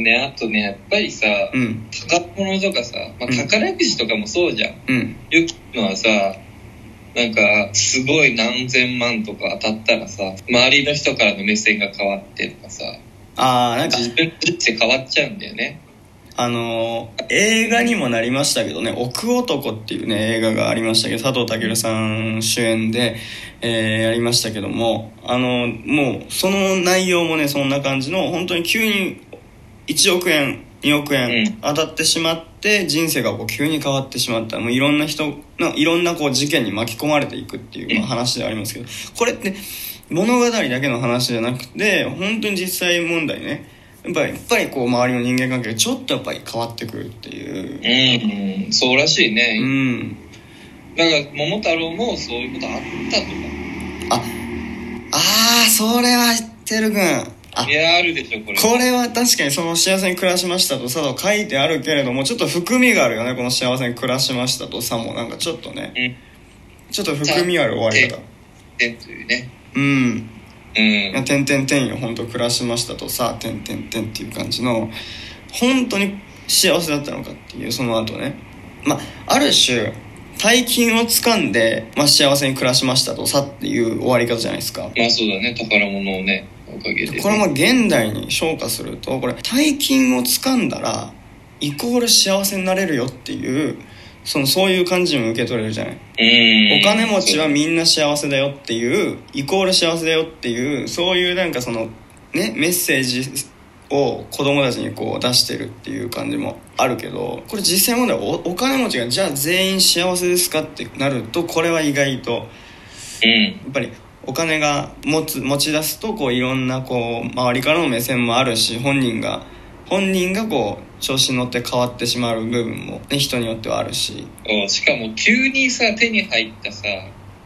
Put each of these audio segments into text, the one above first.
ね、あとね、やっぱりさ、うん宝物とかさ、まあ、うん宝くじとかもそうじゃん。うんよくのはさ、なんか、すごい何千万とか当たったらさ、周りの人からの目線が変わってとかさ、ああなんか自分の人生変わっちゃうんだよね。あのー映画にもなりましたけどね「奥男」っていうね映画がありましたけど佐藤健さん主演で、えーやりましたけどもあのもうその内容もねそんな感じの本当に急に1億円2億円うん。当たってしまって人生がこう急に変わってしまった。もういろんな人のいろんなこう事件に巻き込まれていくっていう、まあ、話ではありますけど。これって物語だけの話じゃなくて本当に実際問題ね。やっぱりやっぱりこう周りの人間関係がちょっとやっぱり変わってくるっていう。うん、うん、そうらしいうね。んだから、桃太郎もそういうことあったとか。ああーそれはてるくんあいや、あるでしょ、これ。これは確かにその幸せに暮らしましたとさと書いてあるけれどもちょっと含みがあるよねこの幸せに暮らしましたと。さも。なんかちょっとね。うん。ちょっと含みある終わり方。てというね。うん。うん。点々点よ本当暮らしましたと。さ点々点っていう感じの本当に幸せだったのかっていうその後ね。まあある種大金を掴んで、まあ、幸せに暮らしましたとさっていう終わり方じゃないですか。まあそうだね、宝物をね、おかげで、ね。これも現代に昇華するとこれ大金を掴んだらイコール幸せになれるよっていうそのそういう感じにも受け取れるじゃないうん。お金持ちはみんな幸せだよっていうイコール幸せだよっていうそういうなんかそのねメッセージを子供たちにこう出してるっていう感じもあるけどこれ実際問題おお金持ちがじゃあ全員幸せですかってなるとこれは意外とうん。やっぱりお金が持つ持ち出すとこういろんなこう周りからの目線もあるし本人が本人がこう調子に乗って変わってしまう部分も、ね、人によってはあるし。しかも急にさ、手に入ったさ、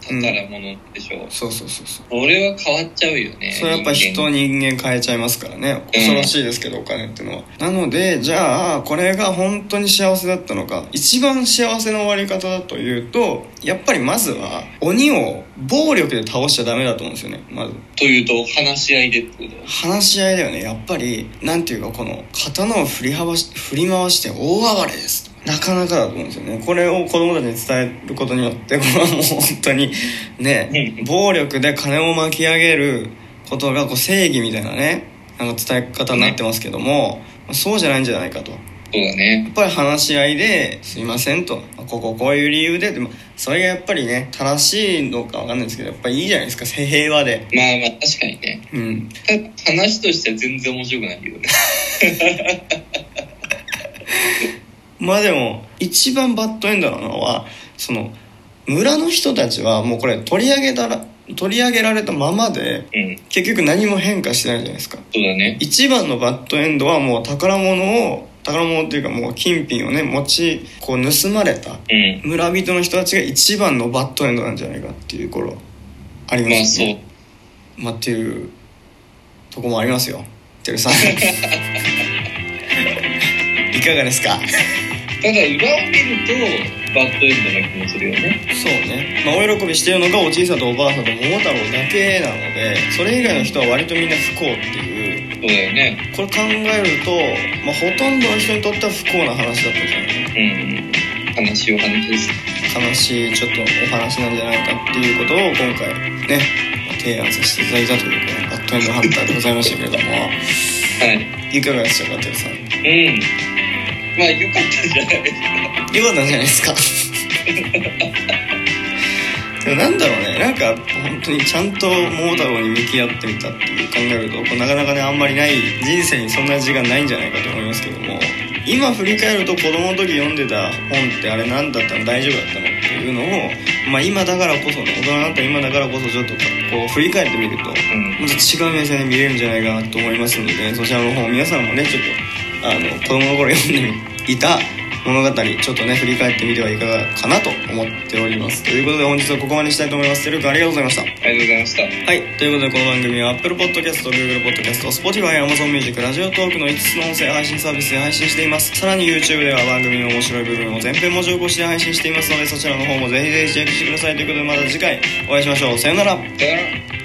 宝物でしょ。そうそうそうそう。俺は変わっちゃうよね。それやっぱ人間。人間変えちゃいますからね。恐ろしいですけど、お金っていうのは。なのでじゃあこれが本当に幸せだったのか。一番幸せの終わり方だというとやっぱりまずは鬼を暴力で倒しちゃダメだと思うんですよね。まず。というと、話し合いでってこと？話し合いだよね。やっぱりなんていうかこの刀を振りはばし振り回して大暴れですなかなかだと思うんですよね。これを子供たちに伝えることによって これはもう本当にねうん暴力で金を巻き上げることがこう正義みたいなねなんか伝え方になってますけども、そうじゃないんじゃないかと。やそうだね。っぱり話し合いで「すいません」と「こここういう理由で」でもそれがやっぱりね正しいのかわかんないですけどやっぱりいいじゃないですか平和で。まあまあ確かにね。うん。話としては全然面白くないよね。まあでも一番バッドエンドなのはその村の人たちはもうこれ取り上げたら取り上げられたままでうん。結局何も変化してないじゃないですかそうだね。一番のバッドエンドはもう宝物を宝物っていうかもう金品をね持ちこう盗まれたうん。村人の人たちが一番のバッドエンドなんじゃないかっていう頃ありまあそうますね。まあっていうとこもありますよてるさん いかがですか？ただ裏を見ると、バッドエンドな気もするよね。そうね、まあ、お喜びしてるのがおじいさんとおばあさんと桃太郎だけなのでそれ以外の人は割とみんな不幸っていうそうだよね。これ考えると、まあ、ほとんどの人にとっては不幸な話だったんじゃないかうん。悲しいお話です。な悲しいちょっとお話なんじゃないかっていうことを今回ね提案させていただいたというこのバッドエンドハンターでございましたけれどもはい。いかがでしたかてるさん？うん。まあ良かったじゃないですか。よかったんじゃないですかでもなんだろうねなんか本当にちゃんと桃太郎に向き合ってみたっていう考えるとこうなかなかねあんまりない人生にそんな時間ないんじゃないかと思いますけども今振り返ると子供の時読んでた本ってあれ何だったの大丈夫だったのっていうのを、まあ、今だからこそね大人になった今だからこそちょっとこう振り返ってみるとうん。また違う目線で見れるんじゃないかなと思いますのでそちらの方皆さんもねちょっとあの子供の頃読んでいた物語ちょっとね振り返ってみてはいかがかなと思っております。ということで本日はここまでにしたいと思います。てるくんありがとうございました。ありがとうございました。はいということでこの番組は Apple Podcast、Google Podcast、Spotify、Amazon Music、ラジオトークの5つの音声配信サービスで配信しています。さらに YouTube では番組の面白い部分を全編文字起こしで配信していますのでそちらの方もぜひぜひチェックしてください。ということでまた次回お会いしましょう。さようなら。さよなら。